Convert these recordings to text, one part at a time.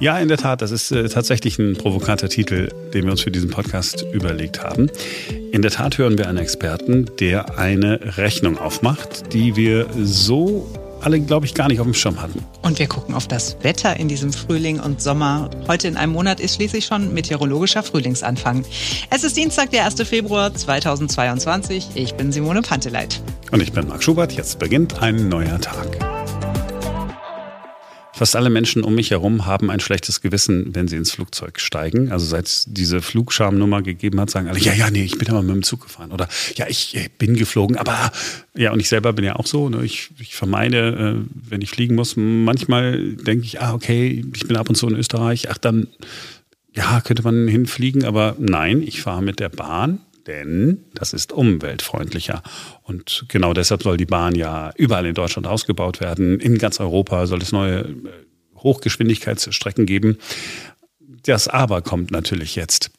Ja, in der Tat, das ist äh, tatsächlich ein provokanter Titel, den wir uns für diesen Podcast überlegt haben. In der Tat hören wir einen Experten, der eine Rechnung aufmacht, die wir so alle, glaube ich, gar nicht auf dem Schirm hatten. Und wir gucken auf das Wetter in diesem Frühling und Sommer. Heute in einem Monat ist schließlich schon meteorologischer Frühlingsanfang. Es ist Dienstag, der 1. Februar 2022. Ich bin Simone Panteleit. Und ich bin Marc Schubert. Jetzt beginnt ein neuer Tag. Fast alle Menschen um mich herum haben ein schlechtes Gewissen, wenn sie ins Flugzeug steigen. Also seit es diese Flugschamnummer gegeben hat, sagen alle, ja, ja, nee, ich bin aber mit dem Zug gefahren. Oder ja, ich bin geflogen, aber ja, und ich selber bin ja auch so. Ne? Ich, ich vermeide, äh, wenn ich fliegen muss, manchmal denke ich, ah, okay, ich bin ab und zu in Österreich, ach dann, ja, könnte man hinfliegen, aber nein, ich fahre mit der Bahn denn das ist umweltfreundlicher. Und genau deshalb soll die Bahn ja überall in Deutschland ausgebaut werden. In ganz Europa soll es neue äh, Hochgeschwindigkeitsstrecken geben. Das Aber kommt natürlich jetzt.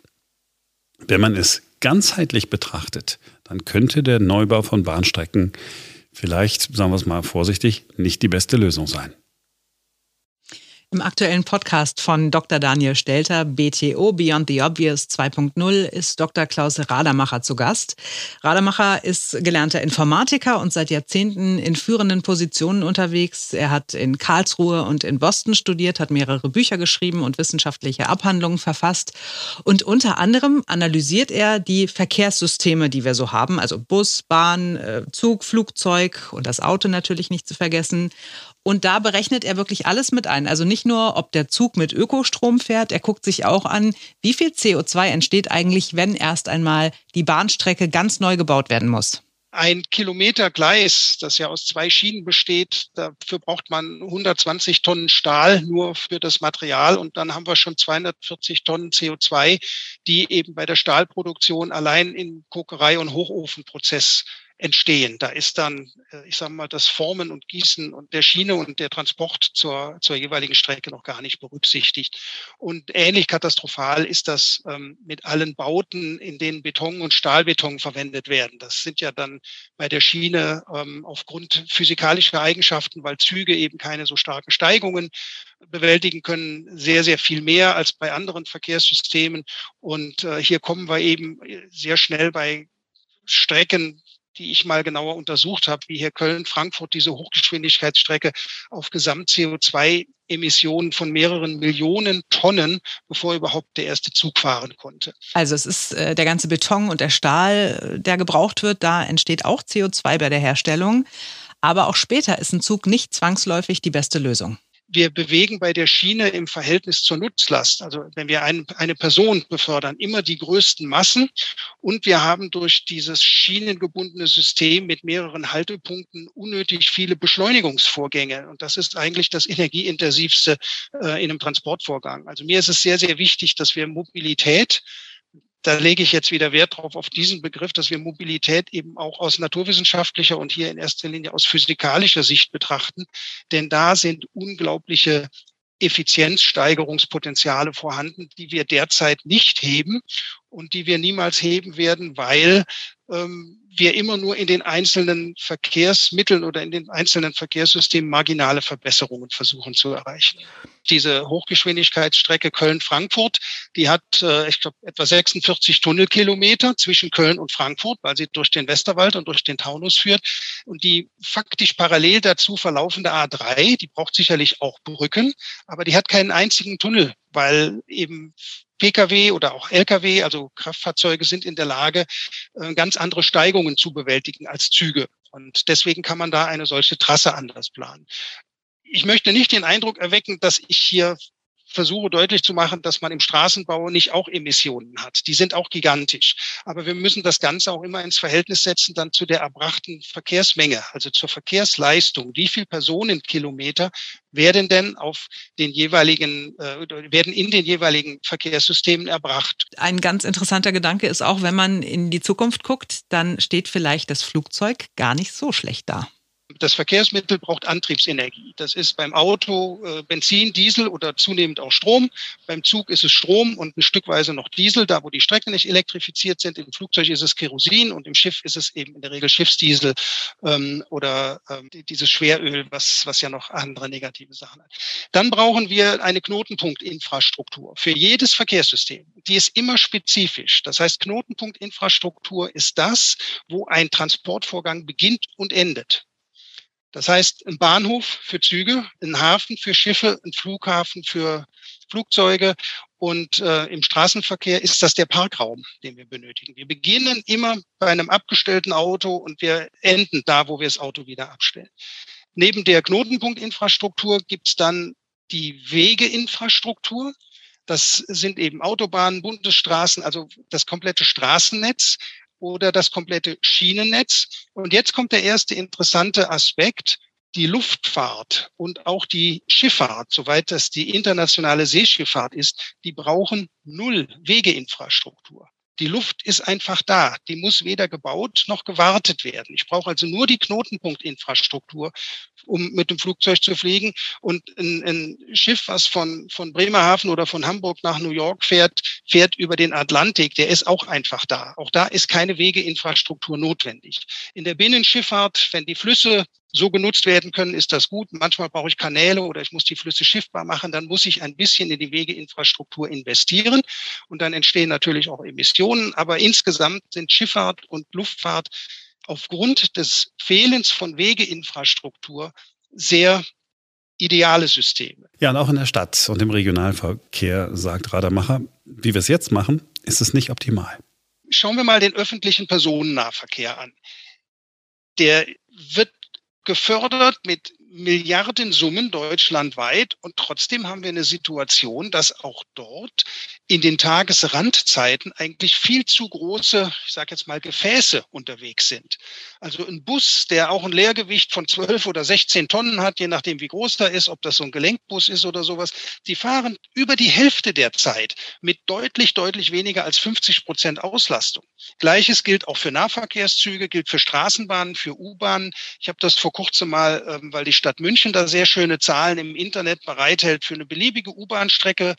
Wenn man es ganzheitlich betrachtet, dann könnte der Neubau von Bahnstrecken vielleicht, sagen wir es mal vorsichtig, nicht die beste Lösung sein. Im aktuellen Podcast von Dr. Daniel Stelter, BTO Beyond the Obvious 2.0, ist Dr. Klaus Rademacher zu Gast. Rademacher ist gelernter Informatiker und seit Jahrzehnten in führenden Positionen unterwegs. Er hat in Karlsruhe und in Boston studiert, hat mehrere Bücher geschrieben und wissenschaftliche Abhandlungen verfasst. Und unter anderem analysiert er die Verkehrssysteme, die wir so haben, also Bus, Bahn, äh, Zug, Flugzeug und das Auto natürlich nicht zu vergessen und da berechnet er wirklich alles mit ein. Also nicht nur, ob der Zug mit Ökostrom fährt, er guckt sich auch an, wie viel CO2 entsteht eigentlich, wenn erst einmal die Bahnstrecke ganz neu gebaut werden muss. Ein Kilometer Gleis, das ja aus zwei Schienen besteht, dafür braucht man 120 Tonnen Stahl nur für das Material und dann haben wir schon 240 Tonnen CO2, die eben bei der Stahlproduktion allein im Kokerei- und Hochofenprozess entstehen. Da ist dann, äh, ich sage mal, das Formen und Gießen und der Schiene und der Transport zur, zur jeweiligen Strecke noch gar nicht berücksichtigt. Und ähnlich katastrophal ist das ähm, mit allen Bauten, in denen Beton und Stahlbeton verwendet werden. Das sind ja dann bei der Schiene ähm, aufgrund physikalischer Eigenschaften, weil Züge eben keine so starken Steigungen bewältigen können, sehr, sehr viel mehr als bei anderen Verkehrssystemen. Und äh, hier kommen wir eben sehr schnell bei Strecken die ich mal genauer untersucht habe, wie hier Köln-Frankfurt, diese Hochgeschwindigkeitsstrecke auf Gesamt-CO2-Emissionen von mehreren Millionen Tonnen, bevor überhaupt der erste Zug fahren konnte. Also es ist äh, der ganze Beton und der Stahl, äh, der gebraucht wird, da entsteht auch CO2 bei der Herstellung. Aber auch später ist ein Zug nicht zwangsläufig die beste Lösung wir bewegen bei der Schiene im Verhältnis zur Nutzlast, also wenn wir ein, eine Person befördern, immer die größten Massen. Und wir haben durch dieses schienengebundene System mit mehreren Haltepunkten unnötig viele Beschleunigungsvorgänge. Und das ist eigentlich das energieintensivste äh, in einem Transportvorgang. Also mir ist es sehr, sehr wichtig, dass wir Mobilität da lege ich jetzt wieder Wert drauf auf diesen Begriff, dass wir Mobilität eben auch aus naturwissenschaftlicher und hier in erster Linie aus physikalischer Sicht betrachten. Denn da sind unglaubliche Effizienzsteigerungspotenziale vorhanden, die wir derzeit nicht heben und die wir niemals heben werden, weil ähm, wir immer nur in den einzelnen Verkehrsmitteln oder in den einzelnen Verkehrssystemen marginale Verbesserungen versuchen zu erreichen. Diese Hochgeschwindigkeitsstrecke Köln-Frankfurt, die hat, äh, ich glaube, etwa 46 Tunnelkilometer zwischen Köln und Frankfurt, weil sie durch den Westerwald und durch den Taunus führt. Und die faktisch parallel dazu verlaufende A3, die braucht sicherlich auch Brücken, aber die hat keinen einzigen Tunnel, weil eben Pkw oder auch Lkw, also Kraftfahrzeuge, sind in der Lage, äh, ganz andere Steigungen zu bewältigen als Züge. Und deswegen kann man da eine solche Trasse anders planen. Ich möchte nicht den Eindruck erwecken, dass ich hier versuche deutlich zu machen, dass man im Straßenbau nicht auch Emissionen hat. Die sind auch gigantisch. Aber wir müssen das Ganze auch immer ins Verhältnis setzen dann zu der erbrachten Verkehrsmenge, also zur Verkehrsleistung. Wie viel Personenkilometer werden denn auf den jeweiligen, äh, werden in den jeweiligen Verkehrssystemen erbracht? Ein ganz interessanter Gedanke ist auch, wenn man in die Zukunft guckt, dann steht vielleicht das Flugzeug gar nicht so schlecht da. Das Verkehrsmittel braucht Antriebsenergie. Das ist beim Auto äh, Benzin, Diesel oder zunehmend auch Strom. Beim Zug ist es Strom und ein Stückweise noch Diesel, da wo die Strecken nicht elektrifiziert sind. Im Flugzeug ist es Kerosin und im Schiff ist es eben in der Regel Schiffsdiesel ähm, oder ähm, dieses Schweröl, was, was ja noch andere negative Sachen hat. Dann brauchen wir eine Knotenpunktinfrastruktur für jedes Verkehrssystem. Die ist immer spezifisch. Das heißt, Knotenpunktinfrastruktur ist das, wo ein Transportvorgang beginnt und endet. Das heißt, ein Bahnhof für Züge, ein Hafen für Schiffe, ein Flughafen für Flugzeuge und äh, im Straßenverkehr ist das der Parkraum, den wir benötigen. Wir beginnen immer bei einem abgestellten Auto und wir enden da, wo wir das Auto wieder abstellen. Neben der Knotenpunktinfrastruktur gibt es dann die Wegeinfrastruktur. Das sind eben Autobahnen, Bundesstraßen, also das komplette Straßennetz oder das komplette Schienennetz. Und jetzt kommt der erste interessante Aspekt. Die Luftfahrt und auch die Schifffahrt, soweit das die internationale Seeschifffahrt ist, die brauchen null Wegeinfrastruktur. Die Luft ist einfach da. Die muss weder gebaut noch gewartet werden. Ich brauche also nur die Knotenpunktinfrastruktur, um mit dem Flugzeug zu fliegen. Und ein, ein Schiff, was von, von Bremerhaven oder von Hamburg nach New York fährt, fährt über den Atlantik. Der ist auch einfach da. Auch da ist keine Wegeinfrastruktur notwendig. In der Binnenschifffahrt, wenn die Flüsse so genutzt werden können, ist das gut. Manchmal brauche ich Kanäle oder ich muss die Flüsse schiffbar machen. Dann muss ich ein bisschen in die Wegeinfrastruktur investieren und dann entstehen natürlich auch Emissionen. Aber insgesamt sind Schifffahrt und Luftfahrt aufgrund des Fehlens von Wegeinfrastruktur sehr ideale Systeme. Ja, und auch in der Stadt und im Regionalverkehr, sagt Radermacher, wie wir es jetzt machen, ist es nicht optimal. Schauen wir mal den öffentlichen Personennahverkehr an. Der wird gefördert mit Milliardensummen deutschlandweit und trotzdem haben wir eine Situation, dass auch dort in den Tagesrandzeiten eigentlich viel zu große, ich sage jetzt mal, Gefäße unterwegs sind. Also ein Bus, der auch ein Leergewicht von 12 oder 16 Tonnen hat, je nachdem wie groß er ist, ob das so ein Gelenkbus ist oder sowas, die fahren über die Hälfte der Zeit mit deutlich, deutlich weniger als 50 Prozent Auslastung. Gleiches gilt auch für Nahverkehrszüge, gilt für Straßenbahnen, für U-Bahnen. Ich habe das vor kurzem mal, ähm, weil die Stadt München da sehr schöne Zahlen im Internet bereithält, für eine beliebige U-Bahn-Strecke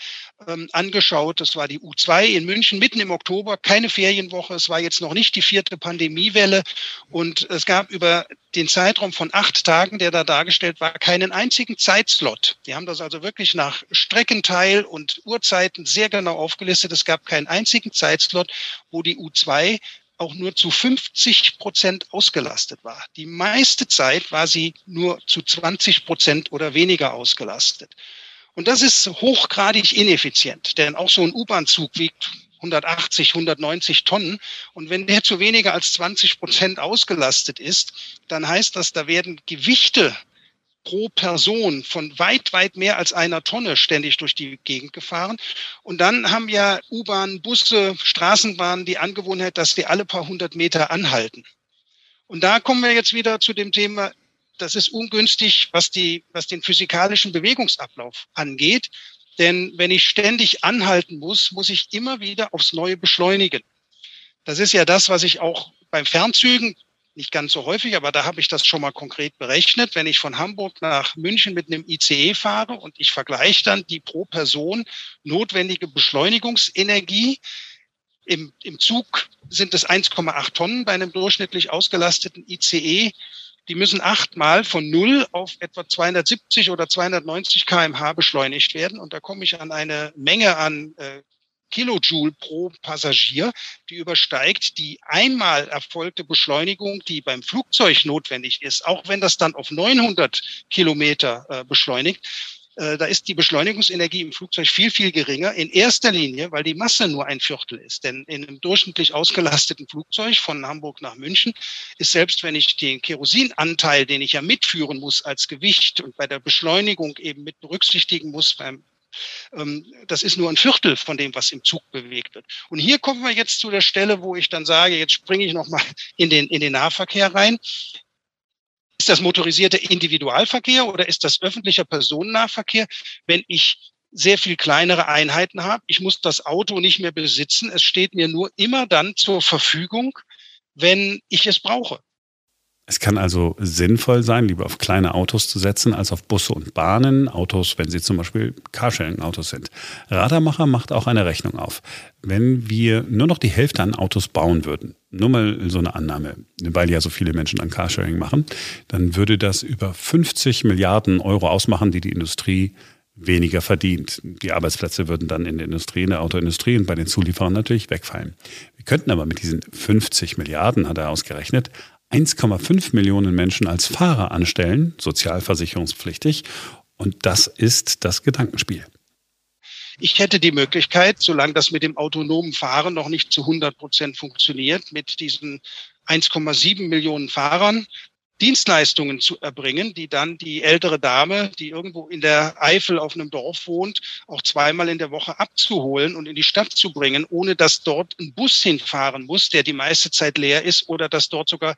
ähm, angeschaut das war die U2 in München mitten im Oktober, keine Ferienwoche. Es war jetzt noch nicht die vierte Pandemiewelle. Und es gab über den Zeitraum von acht Tagen, der da dargestellt war, keinen einzigen Zeitslot. Die haben das also wirklich nach Streckenteil und Uhrzeiten sehr genau aufgelistet. Es gab keinen einzigen Zeitslot, wo die U2 auch nur zu 50 Prozent ausgelastet war. Die meiste Zeit war sie nur zu 20 Prozent oder weniger ausgelastet. Und das ist hochgradig ineffizient, denn auch so ein U-Bahn-Zug wiegt 180, 190 Tonnen. Und wenn der zu weniger als 20 Prozent ausgelastet ist, dann heißt das, da werden Gewichte pro Person von weit, weit mehr als einer Tonne ständig durch die Gegend gefahren. Und dann haben ja U-Bahn, Busse, Straßenbahnen die Angewohnheit, dass die alle paar hundert Meter anhalten. Und da kommen wir jetzt wieder zu dem Thema das ist ungünstig, was, die, was den physikalischen Bewegungsablauf angeht. Denn wenn ich ständig anhalten muss, muss ich immer wieder aufs Neue beschleunigen. Das ist ja das, was ich auch beim Fernzügen, nicht ganz so häufig, aber da habe ich das schon mal konkret berechnet. Wenn ich von Hamburg nach München mit einem ICE fahre und ich vergleiche dann die pro Person notwendige Beschleunigungsenergie, im, im Zug sind es 1,8 Tonnen bei einem durchschnittlich ausgelasteten ICE die müssen achtmal von null auf etwa 270 oder 290 kmh beschleunigt werden. Und da komme ich an eine Menge an äh, Kilojoule pro Passagier, die übersteigt die einmal erfolgte Beschleunigung, die beim Flugzeug notwendig ist, auch wenn das dann auf 900 Kilometer äh, beschleunigt. Äh, da ist die Beschleunigungsenergie im Flugzeug viel, viel geringer. In erster Linie, weil die Masse nur ein Viertel ist. Denn in einem durchschnittlich ausgelasteten Flugzeug von Hamburg nach München ist selbst, wenn ich den Kerosinanteil, den ich ja mitführen muss als Gewicht und bei der Beschleunigung eben mit berücksichtigen muss beim ähm, das ist nur ein Viertel von dem, was im Zug bewegt wird. Und hier kommen wir jetzt zu der Stelle, wo ich dann sage, jetzt springe ich nochmal in den, in den Nahverkehr rein. Ist das motorisierter Individualverkehr oder ist das öffentlicher Personennahverkehr? Wenn ich sehr viel kleinere Einheiten habe, ich muss das Auto nicht mehr besitzen, es steht mir nur immer dann zur Verfügung, wenn ich es brauche. Es kann also sinnvoll sein, lieber auf kleine Autos zu setzen, als auf Busse und Bahnen, Autos, wenn sie zum Beispiel Carsharing-Autos sind. Radarmacher macht auch eine Rechnung auf. Wenn wir nur noch die Hälfte an Autos bauen würden, nur mal so eine Annahme, weil ja so viele Menschen dann Carsharing machen, dann würde das über 50 Milliarden Euro ausmachen, die die Industrie weniger verdient. Die Arbeitsplätze würden dann in der Industrie, in der Autoindustrie und bei den Zulieferern natürlich wegfallen. Wir könnten aber mit diesen 50 Milliarden, hat er ausgerechnet, 1,5 Millionen Menschen als Fahrer anstellen, sozialversicherungspflichtig. Und das ist das Gedankenspiel. Ich hätte die Möglichkeit, solange das mit dem autonomen Fahren noch nicht zu 100 Prozent funktioniert, mit diesen 1,7 Millionen Fahrern Dienstleistungen zu erbringen, die dann die ältere Dame, die irgendwo in der Eifel auf einem Dorf wohnt, auch zweimal in der Woche abzuholen und in die Stadt zu bringen, ohne dass dort ein Bus hinfahren muss, der die meiste Zeit leer ist, oder dass dort sogar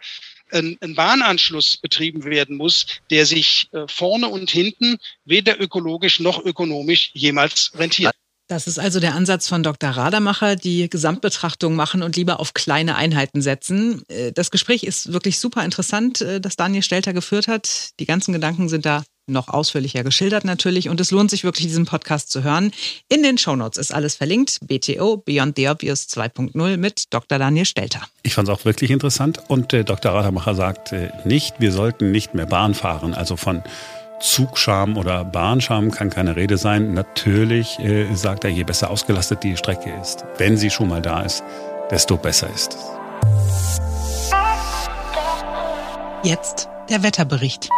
ein, ein Bahnanschluss betrieben werden muss, der sich äh, vorne und hinten weder ökologisch noch ökonomisch jemals rentiert. Das ist also der Ansatz von Dr. Radermacher, die Gesamtbetrachtung machen und lieber auf kleine Einheiten setzen. Äh, das Gespräch ist wirklich super interessant, äh, das Daniel Stelter geführt hat. Die ganzen Gedanken sind da noch ausführlicher geschildert natürlich und es lohnt sich wirklich, diesen Podcast zu hören. In den Shownotes ist alles verlinkt. BTO, Beyond the Obvious 2.0 mit Dr. Daniel Stelter. Ich fand es auch wirklich interessant und äh, Dr. Radermacher sagt äh, nicht, wir sollten nicht mehr Bahn fahren, also von Zugscham oder Bahnscham kann keine Rede sein. Natürlich äh, sagt er, je besser ausgelastet die Strecke ist, wenn sie schon mal da ist, desto besser ist es. Jetzt der Wetterbericht.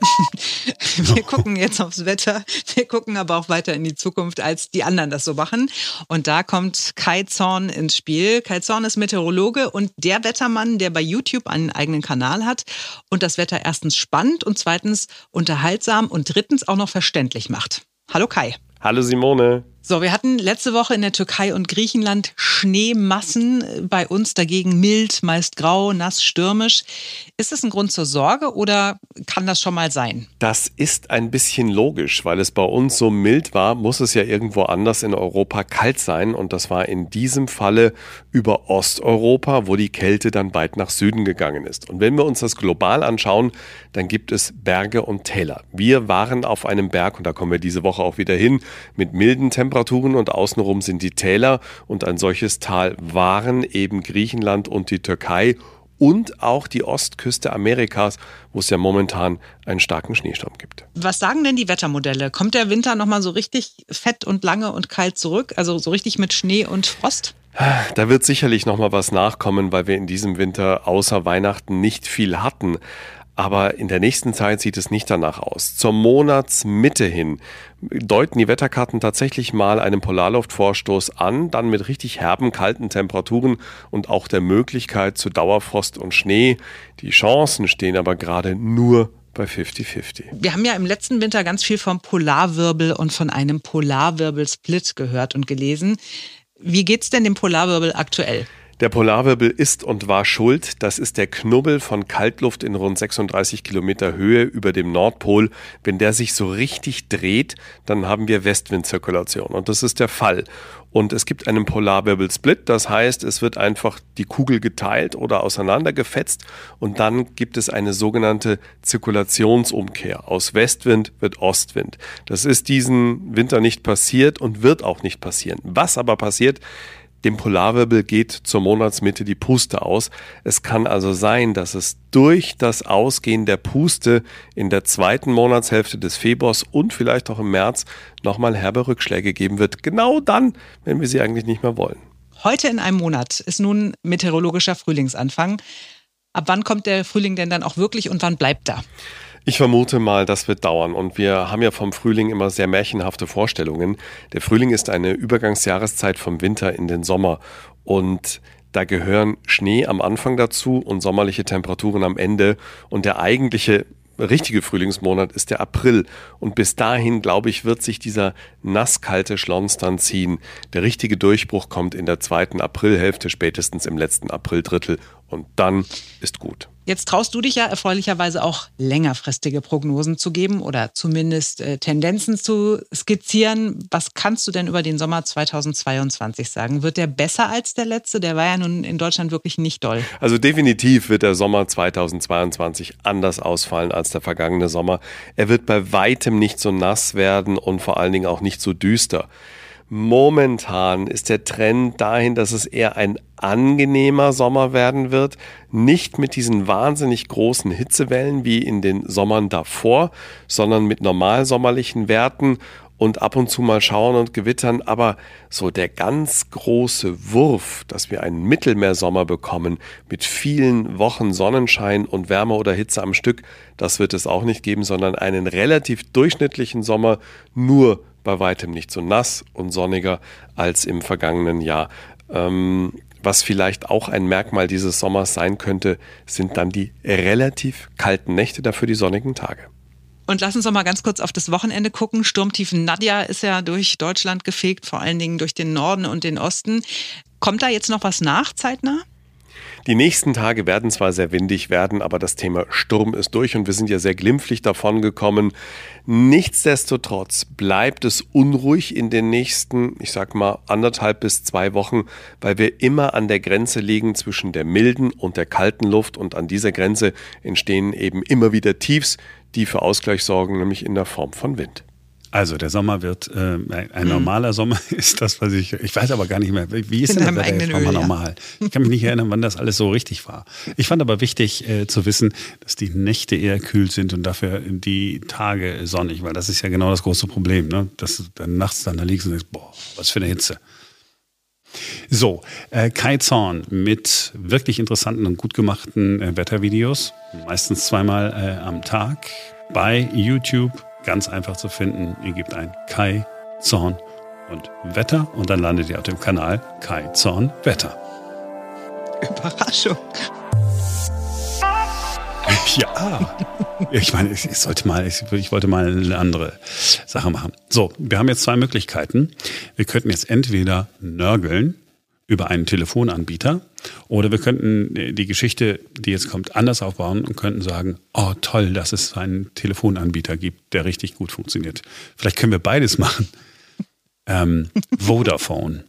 Wir gucken jetzt aufs Wetter. Wir gucken aber auch weiter in die Zukunft, als die anderen das so machen. Und da kommt Kai Zorn ins Spiel. Kai Zorn ist Meteorologe und der Wettermann, der bei YouTube einen eigenen Kanal hat und das Wetter erstens spannend und zweitens unterhaltsam und drittens auch noch verständlich macht. Hallo Kai. Hallo Simone. So, wir hatten letzte Woche in der Türkei und Griechenland Schneemassen, bei uns dagegen mild, meist grau, nass, stürmisch. Ist das ein Grund zur Sorge oder kann das schon mal sein? Das ist ein bisschen logisch, weil es bei uns so mild war, muss es ja irgendwo anders in Europa kalt sein und das war in diesem Falle über Osteuropa, wo die Kälte dann weit nach Süden gegangen ist. Und wenn wir uns das global anschauen, dann gibt es Berge und Täler. Wir waren auf einem Berg und da kommen wir diese Woche auch wieder hin mit milden Temperaturen Temperaturen und außenrum sind die Täler und ein solches Tal waren eben Griechenland und die Türkei und auch die Ostküste Amerikas, wo es ja momentan einen starken Schneesturm gibt. Was sagen denn die Wettermodelle? Kommt der Winter nochmal so richtig fett und lange und kalt zurück? Also so richtig mit Schnee und Frost? Da wird sicherlich nochmal was nachkommen, weil wir in diesem Winter außer Weihnachten nicht viel hatten. Aber in der nächsten Zeit sieht es nicht danach aus. Zur Monatsmitte hin deuten die Wetterkarten tatsächlich mal einen Polarluftvorstoß an, dann mit richtig herben, kalten Temperaturen und auch der Möglichkeit zu Dauerfrost und Schnee. Die Chancen stehen aber gerade nur bei 50-50. Wir haben ja im letzten Winter ganz viel vom Polarwirbel und von einem Polarwirbelsplit gehört und gelesen. Wie geht's denn dem Polarwirbel aktuell? Der Polarwirbel ist und war schuld. Das ist der Knubbel von Kaltluft in rund 36 Kilometer Höhe über dem Nordpol. Wenn der sich so richtig dreht, dann haben wir Westwindzirkulation. Und das ist der Fall. Und es gibt einen Polarwirbelsplit. Das heißt, es wird einfach die Kugel geteilt oder auseinandergefetzt. Und dann gibt es eine sogenannte Zirkulationsumkehr. Aus Westwind wird Ostwind. Das ist diesen Winter nicht passiert und wird auch nicht passieren. Was aber passiert, dem Polarwirbel geht zur Monatsmitte die Puste aus. Es kann also sein, dass es durch das Ausgehen der Puste in der zweiten Monatshälfte des Februars und vielleicht auch im März nochmal herbe Rückschläge geben wird. Genau dann, wenn wir sie eigentlich nicht mehr wollen. Heute in einem Monat ist nun meteorologischer Frühlingsanfang. Ab wann kommt der Frühling denn dann auch wirklich und wann bleibt er? Ich vermute mal, das wird dauern. Und wir haben ja vom Frühling immer sehr märchenhafte Vorstellungen. Der Frühling ist eine Übergangsjahreszeit vom Winter in den Sommer. Und da gehören Schnee am Anfang dazu und sommerliche Temperaturen am Ende. Und der eigentliche richtige Frühlingsmonat ist der April. Und bis dahin, glaube ich, wird sich dieser nasskalte Schlons dann ziehen. Der richtige Durchbruch kommt in der zweiten Aprilhälfte, spätestens im letzten Aprildrittel Und dann ist gut. Jetzt traust du dich ja erfreulicherweise auch längerfristige Prognosen zu geben oder zumindest äh, Tendenzen zu skizzieren. Was kannst du denn über den Sommer 2022 sagen? Wird der besser als der letzte? Der war ja nun in Deutschland wirklich nicht doll. Also definitiv wird der Sommer 2022 anders ausfallen als der vergangene Sommer. Er wird bei weitem nicht so nass werden und vor allen Dingen auch nicht so düster. Momentan ist der Trend dahin, dass es eher ein angenehmer Sommer werden wird, nicht mit diesen wahnsinnig großen Hitzewellen wie in den Sommern davor, sondern mit normal sommerlichen Werten und ab und zu mal Schauern und Gewittern, aber so der ganz große Wurf, dass wir einen Mittelmeersommer bekommen mit vielen Wochen Sonnenschein und Wärme oder Hitze am Stück, das wird es auch nicht geben, sondern einen relativ durchschnittlichen Sommer nur bei weitem nicht so nass und sonniger als im vergangenen Jahr. Ähm, was vielleicht auch ein Merkmal dieses Sommers sein könnte, sind dann die relativ kalten Nächte, dafür die sonnigen Tage. Und lass uns noch mal ganz kurz auf das Wochenende gucken. Sturmtiefen Nadja ist ja durch Deutschland gefegt, vor allen Dingen durch den Norden und den Osten. Kommt da jetzt noch was nach, zeitnah? Die nächsten Tage werden zwar sehr windig werden, aber das Thema Sturm ist durch und wir sind ja sehr glimpflich davon gekommen. Nichtsdestotrotz bleibt es unruhig in den nächsten, ich sag mal, anderthalb bis zwei Wochen, weil wir immer an der Grenze liegen zwischen der milden und der kalten Luft und an dieser Grenze entstehen eben immer wieder Tiefs, die für Ausgleich sorgen, nämlich in der Form von Wind. Also der Sommer wird äh, ein, ein, normaler mhm. Sommer ist das, was ich. Ich weiß aber gar nicht mehr. Wie ist In denn das Wetter jetzt Öl, normal? Ich kann mich nicht erinnern, wann das alles so richtig war. Ich fand aber wichtig äh, zu wissen, dass die Nächte eher kühl sind und dafür die Tage sonnig, weil das ist ja genau das große Problem, ne? Dass du dann nachts dann da liegst und denkst, boah, was für eine Hitze. So, äh, Kai Zorn mit wirklich interessanten und gut gemachten äh, Wettervideos, meistens zweimal äh, am Tag bei YouTube Ganz einfach zu finden. Ihr gebt ein Kai Zorn und Wetter und dann landet ihr auf dem Kanal Kai Zorn Wetter. Überraschung. Ja, ich meine, ich, sollte mal, ich, wollte mal eine andere Sache machen. So, wir haben jetzt zwei Möglichkeiten. Wir könnten jetzt entweder nörgeln über einen Telefonanbieter oder wir könnten äh, die Geschichte, die jetzt kommt, anders aufbauen und könnten sagen, oh toll, dass es einen Telefonanbieter gibt, der richtig gut funktioniert. Vielleicht können wir beides machen. Ähm, Vodafone.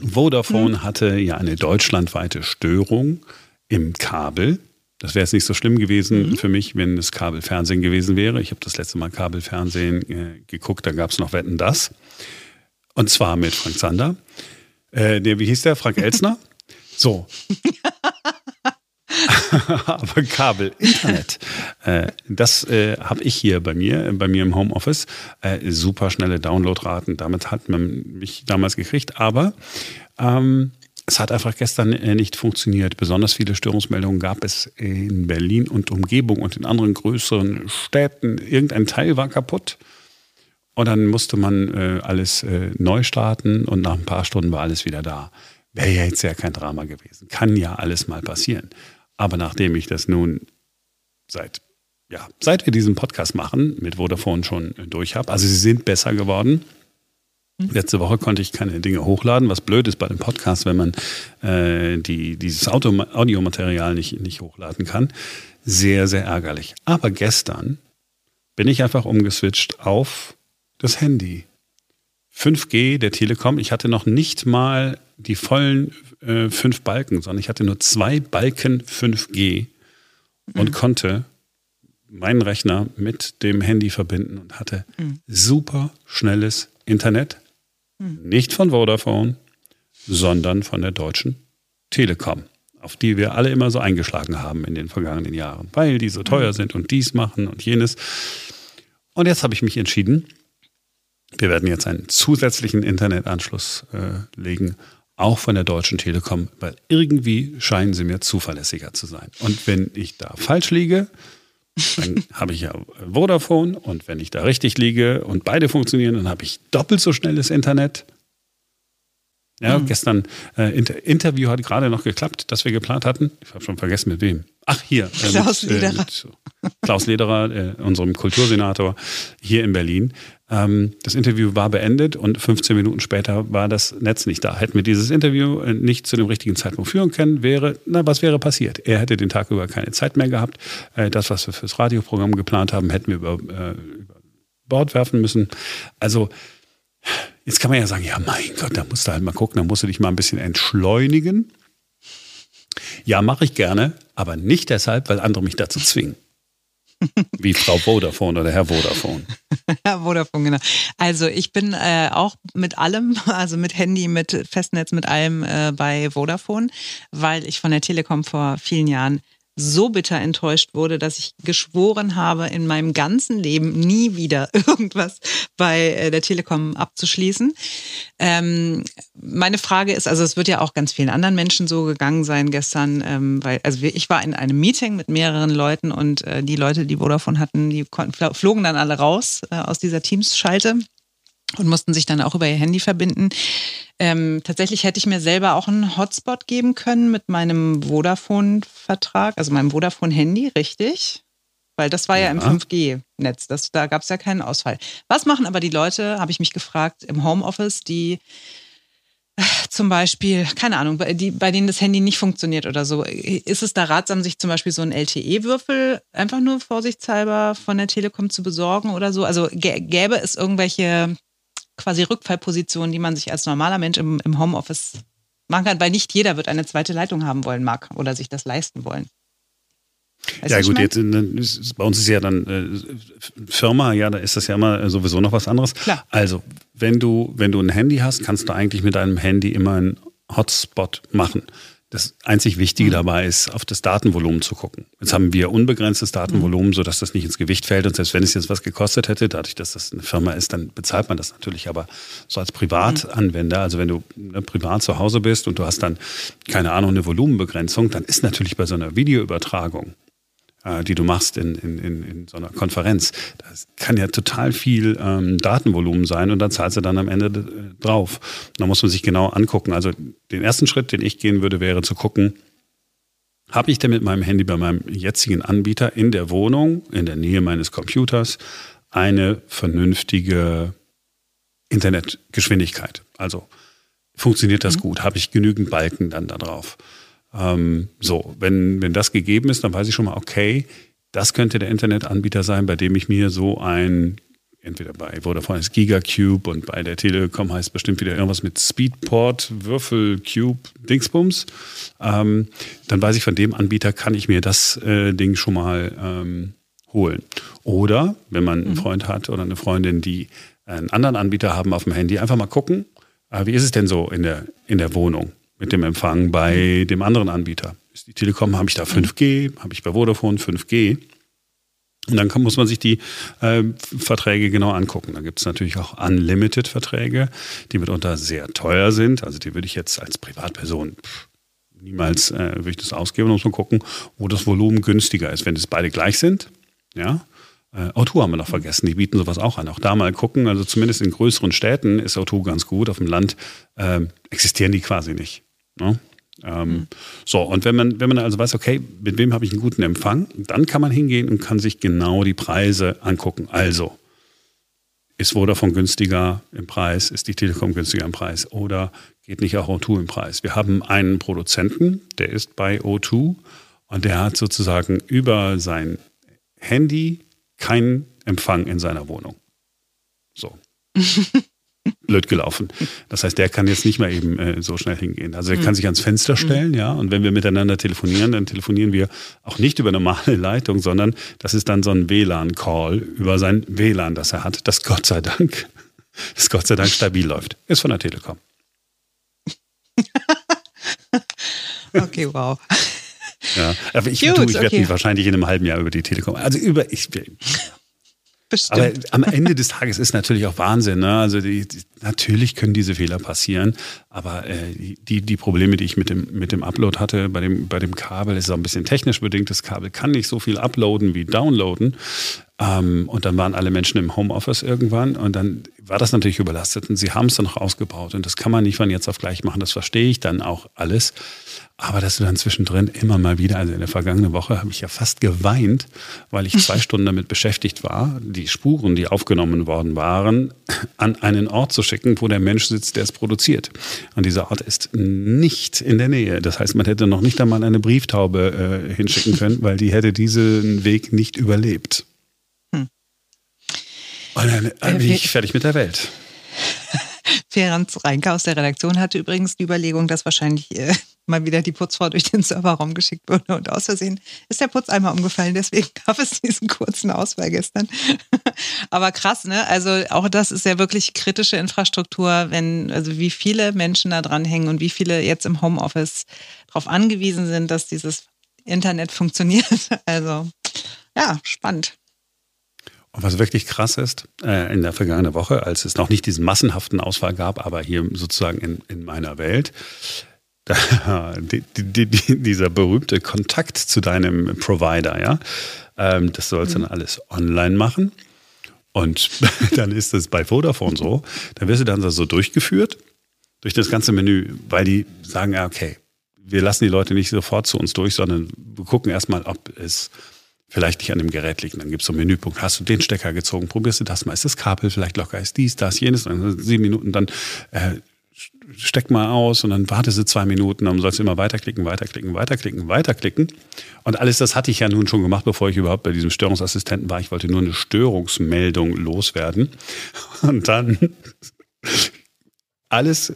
Vodafone hatte ja eine deutschlandweite Störung im Kabel. Das wäre jetzt nicht so schlimm gewesen mhm. für mich, wenn es Kabelfernsehen gewesen wäre. Ich habe das letzte Mal Kabelfernsehen äh, geguckt, da gab es noch Wetten das. Und zwar mit Frank Zander. Äh, der, wie hieß der? Frank Elsner? So. Aber Kabel, Internet, äh, das äh, habe ich hier bei mir, bei mir im Homeoffice. Äh, super schnelle Downloadraten, damit hat man mich damals gekriegt. Aber ähm, es hat einfach gestern äh, nicht funktioniert. Besonders viele Störungsmeldungen gab es in Berlin und Umgebung und in anderen größeren Städten. Irgendein Teil war kaputt. Und dann musste man äh, alles äh, neu starten und nach ein paar Stunden war alles wieder da. Wäre ja jetzt ja kein Drama gewesen. Kann ja alles mal passieren. Aber nachdem ich das nun seit, ja, seit wir diesen Podcast machen, mit Vodafone schon durch habe, also sie sind besser geworden. Letzte Woche konnte ich keine Dinge hochladen, was blöd ist bei dem Podcast, wenn man äh, die, dieses Auto, Audiomaterial nicht, nicht hochladen kann. Sehr, sehr ärgerlich. Aber gestern bin ich einfach umgeswitcht auf das Handy. 5G der Telekom. Ich hatte noch nicht mal die vollen äh, fünf Balken, sondern ich hatte nur zwei Balken 5G und mhm. konnte meinen Rechner mit dem Handy verbinden und hatte mhm. super schnelles Internet. Mhm. Nicht von Vodafone, sondern von der Deutschen Telekom, auf die wir alle immer so eingeschlagen haben in den vergangenen Jahren, weil die so teuer mhm. sind und dies machen und jenes. Und jetzt habe ich mich entschieden, wir werden jetzt einen zusätzlichen Internetanschluss äh, legen, auch von der Deutschen Telekom, weil irgendwie scheinen sie mir zuverlässiger zu sein. Und wenn ich da falsch liege, dann habe ich ja Vodafone und wenn ich da richtig liege und beide funktionieren, dann habe ich doppelt so schnelles Internet. Ja, mhm. gestern äh, Inter Interview hat gerade noch geklappt, das wir geplant hatten. Ich habe schon vergessen mit wem. Ach, hier. Äh, Klaus mit, Lederer. Äh, mit Klaus Lederer, äh, unserem Kultursenator hier in Berlin. Ähm, das Interview war beendet und 15 Minuten später war das Netz nicht da. Hätten wir dieses Interview äh, nicht zu dem richtigen Zeitpunkt führen können, wäre, na, was wäre passiert? Er hätte den Tag über keine Zeit mehr gehabt. Äh, das, was wir fürs Radioprogramm geplant haben, hätten wir über, über Bord werfen müssen. Also, Jetzt kann man ja sagen, ja, mein Gott, da musst du halt mal gucken, da musst du dich mal ein bisschen entschleunigen. Ja, mache ich gerne, aber nicht deshalb, weil andere mich dazu zwingen. Wie Frau Vodafone oder Herr Vodafone. Herr Vodafone, genau. Also ich bin äh, auch mit allem, also mit Handy, mit Festnetz, mit allem äh, bei Vodafone, weil ich von der Telekom vor vielen Jahren so bitter enttäuscht wurde, dass ich geschworen habe, in meinem ganzen Leben nie wieder irgendwas bei äh, der Telekom abzuschließen. Ähm, meine Frage ist, also es wird ja auch ganz vielen anderen Menschen so gegangen sein gestern, ähm, weil also ich war in einem Meeting mit mehreren Leuten und äh, die Leute, die Vodafone hatten, die konnten, flogen dann alle raus äh, aus dieser Teams-Schalte und mussten sich dann auch über ihr Handy verbinden. Ähm, tatsächlich hätte ich mir selber auch einen Hotspot geben können mit meinem Vodafone-Vertrag, also meinem Vodafone-Handy, richtig? Weil das war ja, ja im 5G-Netz, da gab es ja keinen Ausfall. Was machen aber die Leute, habe ich mich gefragt, im Homeoffice, die äh, zum Beispiel, keine Ahnung, bei, die, bei denen das Handy nicht funktioniert oder so. Ist es da ratsam, sich zum Beispiel so einen LTE-Würfel einfach nur vorsichtshalber von der Telekom zu besorgen oder so? Also gäbe es irgendwelche quasi Rückfallposition, die man sich als normaler Mensch im, im Homeoffice machen kann, weil nicht jeder wird eine zweite Leitung haben wollen mag oder sich das leisten wollen. Weißt ja gut, jetzt bei uns ist ja dann äh, Firma, ja, da ist das ja immer äh, sowieso noch was anderes. Klar. Also, wenn du, wenn du ein Handy hast, kannst du eigentlich mit deinem Handy immer einen Hotspot machen. Das einzig Wichtige mhm. dabei ist, auf das Datenvolumen zu gucken. Jetzt haben wir unbegrenztes Datenvolumen, mhm. sodass das nicht ins Gewicht fällt. Und selbst wenn es jetzt was gekostet hätte, dadurch, dass das eine Firma ist, dann bezahlt man das natürlich. Aber so als Privatanwender, also wenn du ne, privat zu Hause bist und du hast dann, keine Ahnung, eine Volumenbegrenzung, dann ist natürlich bei so einer Videoübertragung die du machst in, in, in, so einer Konferenz. Das kann ja total viel ähm, Datenvolumen sein und dann zahlst du dann am Ende äh, drauf. Da muss man sich genau angucken. Also den ersten Schritt, den ich gehen würde, wäre zu gucken, habe ich denn mit meinem Handy bei meinem jetzigen Anbieter in der Wohnung, in der Nähe meines Computers, eine vernünftige Internetgeschwindigkeit? Also funktioniert das mhm. gut? Habe ich genügend Balken dann da drauf? Ähm, so, wenn, wenn das gegeben ist, dann weiß ich schon mal, okay, das könnte der Internetanbieter sein, bei dem ich mir so ein, entweder bei Vodafone ist Gigacube und bei der Telekom heißt bestimmt wieder irgendwas mit Speedport, Würfelcube, Dingsbums. Ähm, dann weiß ich, von dem Anbieter kann ich mir das äh, Ding schon mal ähm, holen. Oder wenn man einen mhm. Freund hat oder eine Freundin, die einen anderen Anbieter haben auf dem Handy, einfach mal gucken, äh, wie ist es denn so in der, in der Wohnung? Mit dem Empfang bei dem anderen Anbieter. Ist die Telekom, habe ich da 5G, habe ich bei Vodafone 5G. Und dann kann, muss man sich die äh, Verträge genau angucken. Da gibt es natürlich auch Unlimited-Verträge, die mitunter sehr teuer sind. Also die würde ich jetzt als Privatperson pff, niemals äh, würde ich das ausgeben. Da muss man gucken, wo das Volumen günstiger ist. Wenn es beide gleich sind, ja, äh, O2 haben wir noch vergessen, die bieten sowas auch an. Auch da mal gucken, also zumindest in größeren Städten ist O2 ganz gut, auf dem Land äh, existieren die quasi nicht. Ne? Ähm, mhm. So, und wenn man, wenn man also weiß, okay, mit wem habe ich einen guten Empfang, dann kann man hingehen und kann sich genau die Preise angucken. Also, ist Vodafone günstiger im Preis? Ist die Telekom günstiger im Preis? Oder geht nicht auch O2 im Preis? Wir haben einen Produzenten, der ist bei O2 und der hat sozusagen über sein Handy keinen Empfang in seiner Wohnung. So. blöd gelaufen. Das heißt, der kann jetzt nicht mehr eben äh, so schnell hingehen. Also er mhm. kann sich ans Fenster stellen, mhm. ja, und wenn wir miteinander telefonieren, dann telefonieren wir auch nicht über normale Leitung, sondern das ist dann so ein WLAN-Call über sein WLAN, das er hat, das Gott sei Dank, das Gott sei Dank stabil läuft. Ist von der Telekom. okay, wow. Ja, aber ich, Gut, ich werde okay. mich wahrscheinlich in einem halben Jahr über die Telekom, also über, ich, Bestimmt. Aber am Ende des Tages ist natürlich auch Wahnsinn. Ne? Also die, die, natürlich können diese Fehler passieren, aber äh, die, die Probleme, die ich mit dem, mit dem Upload hatte, bei dem, bei dem Kabel, ist auch ein bisschen technisch bedingt. Das Kabel kann nicht so viel uploaden wie downloaden. Ähm, und dann waren alle Menschen im Homeoffice irgendwann und dann war das natürlich überlastet und sie haben es dann noch ausgebaut und das kann man nicht von jetzt auf gleich machen, das verstehe ich dann auch alles. Aber dass du dann zwischendrin immer mal wieder, also in der vergangenen Woche habe ich ja fast geweint, weil ich zwei Stunden damit beschäftigt war, die Spuren, die aufgenommen worden waren, an einen Ort zu schicken, wo der Mensch sitzt, der es produziert. Und dieser Ort ist nicht in der Nähe. Das heißt, man hätte noch nicht einmal eine Brieftaube äh, hinschicken können, weil die hätte diesen Weg nicht überlebt. Und dann äh, bin ich fertig mit der Welt. Ferenc Reinke aus der Redaktion hatte übrigens die Überlegung, dass wahrscheinlich äh, mal wieder die Putzfrau durch den Serverraum geschickt wurde und aus Versehen ist der Putzeimer umgefallen. Deswegen gab es diesen kurzen Ausfall gestern. Aber krass, ne? Also auch das ist ja wirklich kritische Infrastruktur, wenn, also wie viele Menschen da dran hängen und wie viele jetzt im Homeoffice darauf angewiesen sind, dass dieses Internet funktioniert. Also ja, spannend. Und was wirklich krass ist, äh, in der vergangenen Woche, als es noch nicht diesen massenhaften Ausfall gab, aber hier sozusagen in, in meiner Welt, da, die, die, die, dieser berühmte Kontakt zu deinem Provider, ja, ähm, das sollst du mhm. dann alles online machen. Und dann ist es bei Vodafone so, dann wirst du dann so durchgeführt durch das ganze Menü, weil die sagen, ja, okay, wir lassen die Leute nicht sofort zu uns durch, sondern wir gucken erstmal, ob es vielleicht nicht an dem Gerät liegt. Dann gibt es so einen Menüpunkt. Hast du den Stecker gezogen? Probierst du das mal? Ist das Kabel vielleicht locker? Ist dies, das, jenes? dann sieben Minuten, dann äh, steck mal aus und dann wartest du zwei Minuten, dann sollst du immer weiterklicken, weiterklicken, weiterklicken, weiterklicken. Und alles das hatte ich ja nun schon gemacht, bevor ich überhaupt bei diesem Störungsassistenten war. Ich wollte nur eine Störungsmeldung loswerden. Und dann alles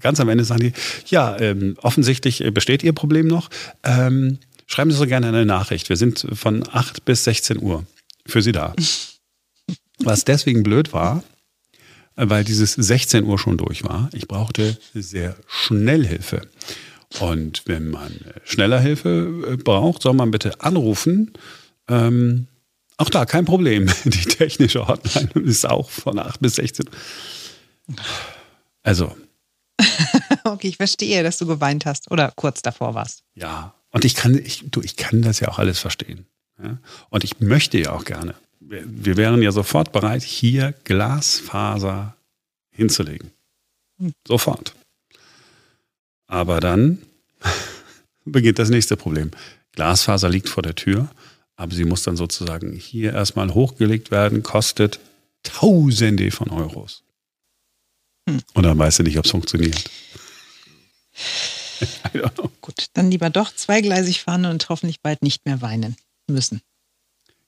ganz am Ende sagen die, ja, ähm, offensichtlich besteht Ihr Problem noch. Ähm, Schreiben Sie so gerne eine Nachricht. Wir sind von 8 bis 16 Uhr für Sie da. Was deswegen blöd war, weil dieses 16 Uhr schon durch war. Ich brauchte sehr schnell Hilfe. Und wenn man schneller Hilfe äh, braucht, soll man bitte anrufen. Ähm, auch da kein Problem. Die technische Hotline ist auch von 8 bis 16. Also. okay, ich verstehe, dass du geweint hast oder kurz davor warst. Ja, und ich kann, ich, du, ich kann das ja auch alles verstehen. Ja? Und ich möchte ja auch gerne. Wir, wir wären ja sofort bereit, hier Glasfaser hinzulegen. Sofort. Aber dann beginnt das nächste Problem. Glasfaser liegt vor der Tür, aber sie muss dann sozusagen hier erstmal hochgelegt werden, kostet Tausende von Euros. Hm. Und dann weißt du nicht, ob es funktioniert. Gut, dann lieber doch zweigleisig fahren und hoffentlich bald nicht mehr weinen müssen.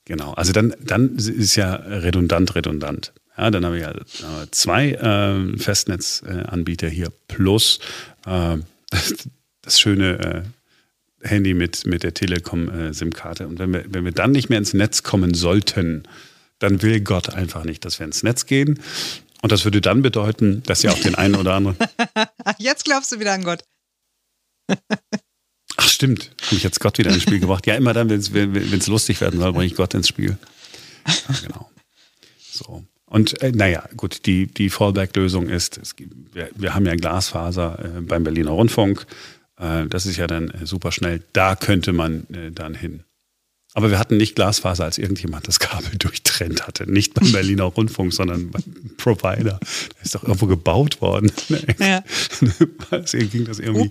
Genau, also dann, dann ist ja redundant, redundant. Ja, dann habe ich ja zwei äh, Festnetzanbieter hier plus äh, das, schöne äh, Handy mit, mit der Telekom-SIM-Karte. Äh, und wenn wir, wenn wir dann nicht mehr ins Netz kommen sollten, dann will Gott einfach nicht, dass wir ins Netz gehen. Und das würde dann bedeuten, dass ja auch den einen oder anderen. Jetzt glaubst du wieder an Gott. Ach stimmt, habe ich jetzt Gott wieder ins Spiel gebracht. Ja, immer dann, wenn es lustig werden soll, bringe ich Gott ins Spiel. Ja, genau. So. Und äh, naja, gut, die, die Fallback-Lösung ist, es, wir, wir, haben ja Glasfaser äh, beim Berliner Rundfunk. Äh, das ist ja dann äh, super schnell. Da könnte man äh, dann hin. Aber wir hatten nicht Glasfaser, als irgendjemand das Kabel durchtrennt hatte. Nicht beim Berliner Rundfunk, sondern beim Provider. Der ist doch irgendwo gebaut worden. Ja. Deswegen ging das irgendwie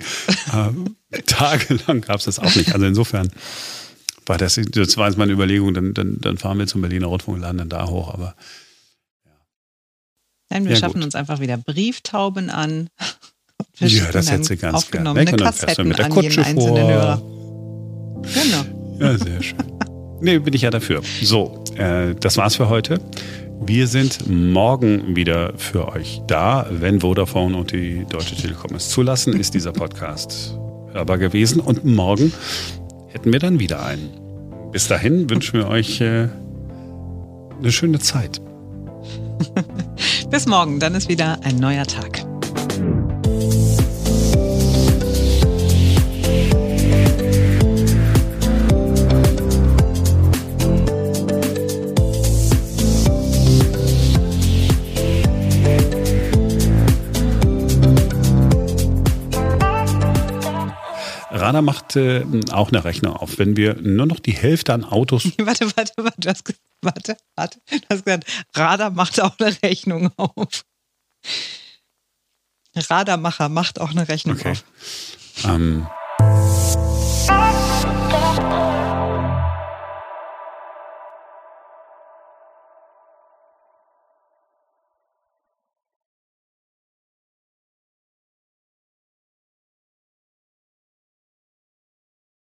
äh, tagelang gab es das auch nicht. Also insofern war das, das war jetzt meine Überlegung, dann, dann, dann fahren wir zum Berliner Rundfunk und laden dann da hoch. Aber ja. Nein, wir ja, schaffen gut. uns einfach wieder Brieftauben an. Ja, das hätte sie ganz gerne. Ne? Und dann fährst du mit der Kutsche vor. Genau. Ja, sehr schön. Nee, bin ich ja dafür. So, äh, das war's für heute. Wir sind morgen wieder für euch da. Wenn Vodafone und die Deutsche Telekom es zulassen, ist dieser Podcast hörbar gewesen. Und morgen hätten wir dann wieder einen. Bis dahin wünschen wir euch äh, eine schöne Zeit. Bis morgen, dann ist wieder ein neuer Tag. Radar macht äh, auch eine Rechnung auf. Wenn wir nur noch die Hälfte an Autos. warte, warte, warte, du hast, warte, warte. Du hast gesagt, Radar macht auch eine Rechnung auf. Radarmacher macht auch eine Rechnung Okay. auf. Ähm,